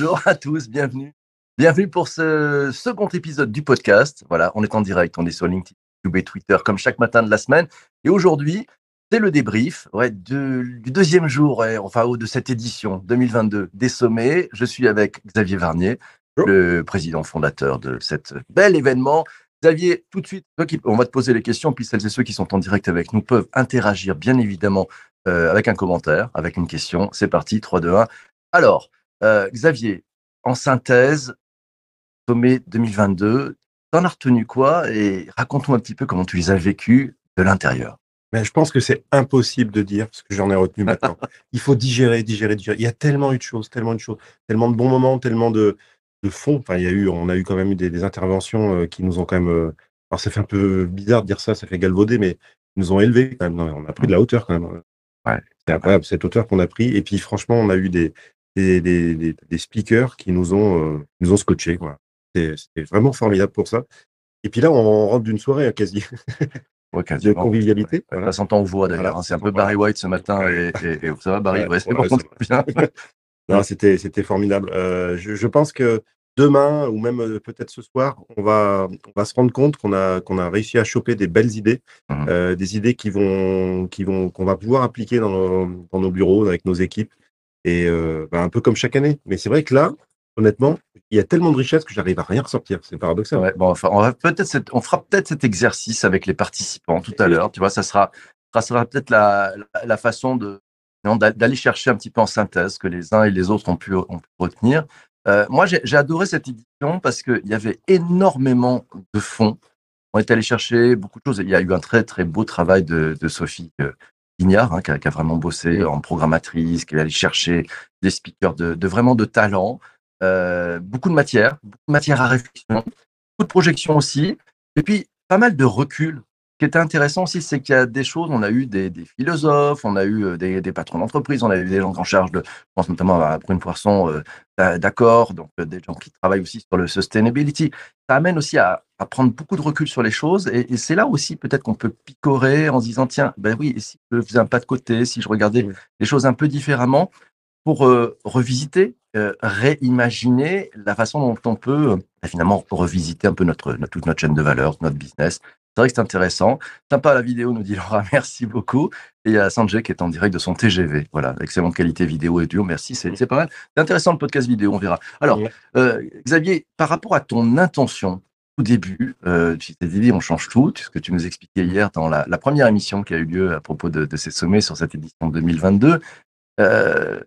Bonjour à tous, bienvenue. Bienvenue pour ce second épisode du podcast. Voilà, on est en direct, on est sur LinkedIn, YouTube et Twitter comme chaque matin de la semaine. Et aujourd'hui, c'est le débrief ouais, du deuxième jour, enfin, de cette édition 2022 des sommets. Je suis avec Xavier Varnier, le président fondateur de cet bel événement. Xavier, tout de suite, on va te poser les questions, puis celles et ceux qui sont en direct avec nous peuvent interagir, bien évidemment, euh, avec un commentaire, avec une question. C'est parti, 3, 2, 1. Alors, euh, Xavier, en synthèse, sommet 2022, t'en as retenu quoi Et raconte-nous un petit peu comment tu les as vécus de l'intérieur. Mais je pense que c'est impossible de dire ce que j'en ai retenu maintenant. Il faut digérer, digérer, digérer. Il y a tellement eu de choses, tellement de choses, tellement de bons moments, tellement de, de fond. Enfin, il y a eu, on a eu quand même eu des, interventions euh, qui nous ont quand même. Euh, alors, ça fait un peu bizarre de dire ça, ça fait galvauder, mais ils nous ont élevés quand même. on a pris de la hauteur quand même. Ouais. C'est incroyable cette hauteur qu'on a pris. Et puis, franchement, on a eu des, des, des, des speakers qui nous ont, euh, nous ont scotché. C'était vraiment formidable pour ça. Et puis là, on rentre d'une soirée hein, quasi. Ouais, de convivialité. Ça s'entend aux voix d'ailleurs. Hein. C'est un peu Barry White ce matin. Et, et, ça va, Barry? Ouais, c'est bon, bien. non, c'était, c'était formidable. Euh, je, je, pense que demain, ou même euh, peut-être ce soir, on va, on va se rendre compte qu'on a, qu'on a réussi à choper des belles idées, mmh euh, des idées qui vont, qui vont, qu'on va pouvoir appliquer dans nos, dans nos bureaux, avec nos équipes. Et euh, bah, un peu comme chaque année. Mais c'est vrai que là, honnêtement, il y a tellement de richesses que j'arrive à rien ressortir. C'est paradoxal. Ouais, bon, enfin, on, va peut-être on fera peut-être cet exercice avec les participants tout à l'heure. Tu vois, ça sera, ça sera peut-être la, la, façon de d'aller chercher un petit peu en synthèse que les uns et les autres ont pu, ont pu retenir. Euh, moi, j'ai adoré cette édition parce qu'il y avait énormément de fonds. On est allé chercher beaucoup de choses. Il y a eu un très, très beau travail de, de Sophie euh, Hein, qui, a, vraiment bossé en programmatrice, qui est allé chercher des speakers de, vraiment de talent. Euh, beaucoup de matière, beaucoup de matière à réflexion, beaucoup de projections aussi, et puis pas mal de recul. Ce qui était intéressant aussi, c'est qu'il y a des choses, on a eu des, des philosophes, on a eu euh, des, des patrons d'entreprise, on a eu des gens en charge de, je pense notamment à Brune Poisson, euh, d'accord, donc euh, des gens qui travaillent aussi sur le sustainability. Ça amène aussi à, à prendre beaucoup de recul sur les choses, et, et c'est là aussi peut-être qu'on peut picorer en se disant, tiens, ben oui, et si je faisais un pas de côté, si je regardais les choses un peu différemment, pour euh, revisiter, réimaginer la façon dont on peut euh, finalement revisiter un peu notre, notre, toute notre chaîne de valeur, notre business. C'est vrai que c'est intéressant. Sympa la vidéo, nous dit Laura, merci beaucoup. Et il y a Sanjay qui est en direct de son TGV. Voilà, excellente qualité vidéo et duo, merci, c'est pas mal. C'est intéressant le podcast vidéo, on verra. Alors, euh, Xavier, par rapport à ton intention, au début, euh, tu t'es dit on change tout, ce que tu nous expliquais hier dans la, la, première émission qui a eu lieu à propos de, de ces sommets sur cette édition 2022. Euh,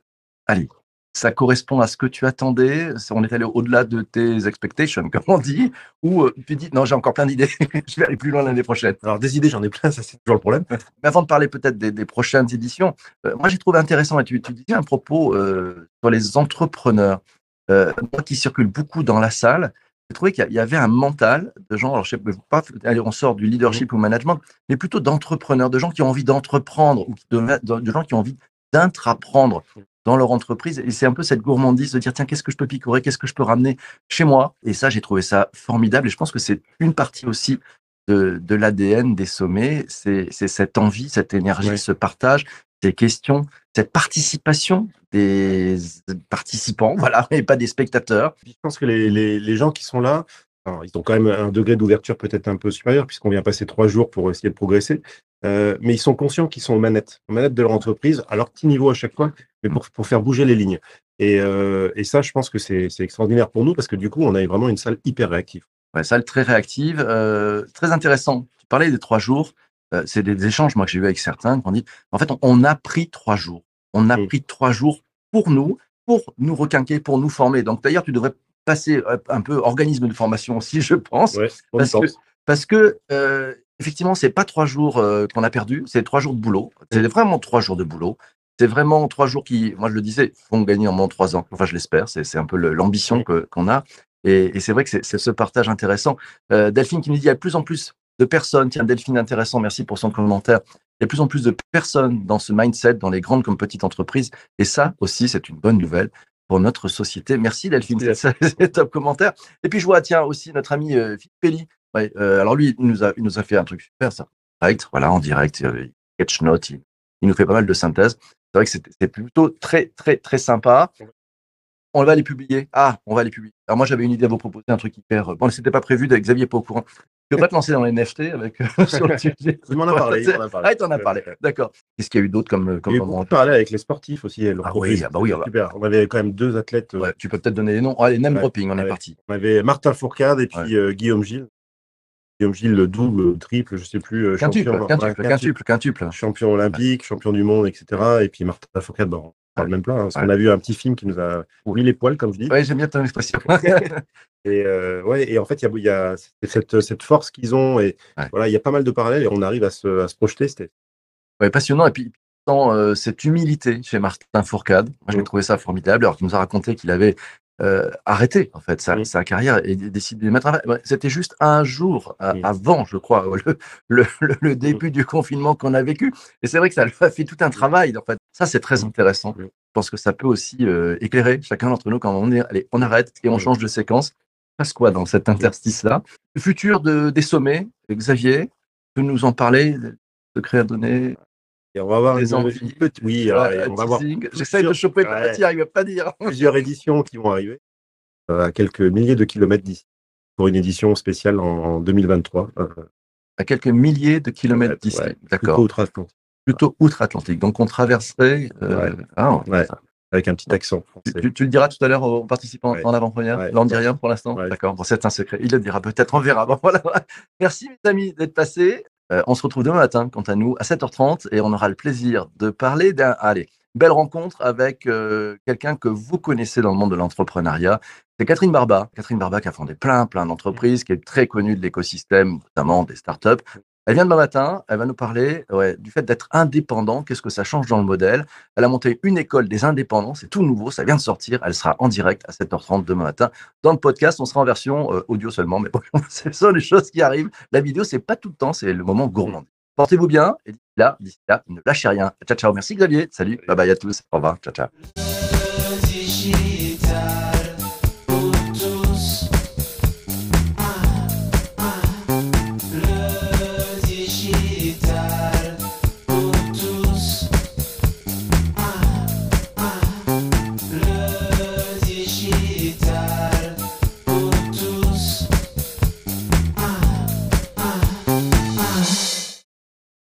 allez, ça correspond à ce que tu attendais On est allé au-delà de tes expectations, comme on dit Ou euh, tu dis, non, j'ai encore plein d'idées, je vais aller plus loin l'année prochaine Alors, des idées, j'en ai plein, ça c'est toujours le problème. Mais avant de parler peut-être des, prochaines éditions, euh, moi j'ai trouvé intéressant, et tu, tu disais un propos euh, sur les entrepreneurs. moi qui circule beaucoup dans la salle, j'ai trouvé qu'il y avait un mental de gens, alors je sais pas, allez, on sort du leadership ou management, mais plutôt d'entrepreneurs, de gens qui ont envie d'entreprendre, ou de, de, gens qui ont envie d'intraprendre dans leur entreprise. Et c'est un peu cette gourmandise de dire, tiens, qu'est-ce que je peux picorer, qu'est-ce que je peux ramener chez moi? Et ça, j'ai trouvé ça formidable. Et je pense que c'est une partie aussi de, de l'ADN des sommets. C'est cette envie, cette énergie, ce partage, ces questions, cette participation des participants, voilà, et pas des spectateurs. Je pense que les, les, les gens qui sont là, alors, ils ont quand même un degré d'ouverture peut-être un peu supérieur, puisqu'on vient passer trois jours pour essayer de progresser. Euh, mais ils sont conscients qu'ils sont aux manettes, aux manettes de leur entreprise, à leur petit niveau à chaque fois, mais pour, pour faire bouger les lignes. Et, euh, et ça, je pense que c'est extraordinaire pour nous, parce que du coup, on a vraiment une salle hyper réactive. Ouais, salle très réactive, euh, très intéressant. Tu parlais des trois jours. Euh, c'est des, échanges, moi, que j'ai eu avec certains, qui ont dit, en fait, on, a pris trois jours. On a mm. pris trois jours pour nous, pour nous requinquer, pour nous former. Donc, d'ailleurs, tu devrais passer un peu organisme de formation aussi, je pense. parce, que, parce que, euh, effectivement, c'est pas trois jours qu'on a perdu, c'est trois jours de boulot. C'est vraiment trois jours de boulot. C'est vraiment trois jours qui, moi je le disais, vont gagner en moins trois ans. Enfin, je l'espère. C'est un peu l'ambition qu'on a. Et, et c'est vrai que c'est ce partage intéressant. Euh, Delphine qui nous dit il y a de plus en plus de personnes. Tiens, Delphine, intéressant. Merci pour son commentaire. Il y a de plus en plus de personnes dans ce mindset, dans les grandes comme petites entreprises. Et ça aussi, c'est une bonne nouvelle pour notre société. Merci Delphine, c'est top commentaire. Et puis je vois, tiens, aussi notre ami euh, Philippe Pelli. Ouais, euh, alors lui, il nous, a, il nous a fait un truc super, ça. Direct, voilà, en direct, euh, sketch note, il, nous fait pas mal de synthèse. C'est vrai que c'est plutôt très, très, très sympa. on va les publier. Ah, on va les publier. Alors moi, j'avais une idée à vous proposer, un truc hyper. Bon, c'était pas prévu, Xavier n'est pas au courant. Tu veux pas te lancer dans les NFT avec sur le sujet Il m'en a parlé. Il a parlé. Ah, il t'en a parlé. D'accord. Qu'est-ce qu'il y a eu d'autre comme comme moment parlé avec les sportifs aussi. Ah oui, ah bah oui. Super. On avait quand même deux athlètes. Ouais, tu peux peut-être donner les noms. Allez, name dropping, on est parti. On avait Martin Fourcade et puis Guillaume Gilles. Guillaume Gilles, le double, triple, je sais plus. Quintuple, champion, quintuple, quintuple, quintuple, Champion olympique, champion du monde, etc. Et puis Martin Fourcade, bon, on même plein. Hein, parce qu'on a vu un petit film qui nous a mis les poils, comme je dis. Oui, j'aime bien ton expression. et, euh, ouais, et en fait, il y a, cette, cette, force qu'ils ont. Et voilà, il y a pas mal de parallèles et on arrive à se, à se projeter. C'était ouais, passionnant. Et puis, euh, cette humilité chez Martin Fourcade. Moi, j'ai mm. trouvé ça formidable. Alors qu'il nous a raconté qu'il avait euh, arrêté en fait sa, sa, carrière et décidé de mettre. C'était juste un jour avant, je crois, le, le, début du confinement qu'on a vécu. Et c'est vrai que ça lui a fait tout un travail. En fait, ça c'est très intéressant. Je pense que ça peut aussi euh, éclairer chacun d'entre nous quand on dit allez, on arrête et on change de séquence. Passe quoi dans cet interstice-là? Le futur de, des sommets, Xavier, tu nous en parler Secret à donner? Et on va avoir des envies. Oui, on va voir. J'essaye de choper le petit, il va pas dire. Plusieurs éditions qui vont arriver euh, à quelques milliers de kilomètres d'ici pour une édition spéciale en 2023. Euh. À quelques milliers de kilomètres d'ici, d'accord. Plutôt outre-Atlantique. Plutôt outre-Atlantique. Donc on traverserait. Euh, ah, avec un petit accent Tu, tu, le diras tout à l'heure aux participants en avant-première. Là, on ne dit rien pour l'instant. D'accord. Bon, c'est un secret. Il le dira peut-être. On verra. Bon, voilà. Merci, mes amis, d'être passés. Euh, on se retrouve demain matin, quant à nous, à 7h30, et on aura le plaisir de parler d'un. Allez, belle rencontre avec euh, quelqu'un que vous connaissez dans le monde de l'entrepreneuriat. C'est Catherine Barba. Catherine Barba qui a fondé plein, plein d'entreprises, qui est très connue de l'écosystème, notamment des startups. Elle vient demain matin, elle va nous parler du fait d'être indépendant, qu'est-ce que ça change dans le modèle? Elle a monté une école des indépendants, c'est tout nouveau, ça vient de sortir, elle sera en direct à 7h30 demain matin dans le podcast, on sera en version euh, audio seulement, mais bon, ce sont les choses qui arrivent. La vidéo, c'est pas tout le temps, c'est le moment gourmand. Portez-vous bien, et d'ici là, d'ici là, ne lâchez rien. Ciao, ciao, merci Xavier, salut, bye bye à tous, au revoir, ciao, ciao.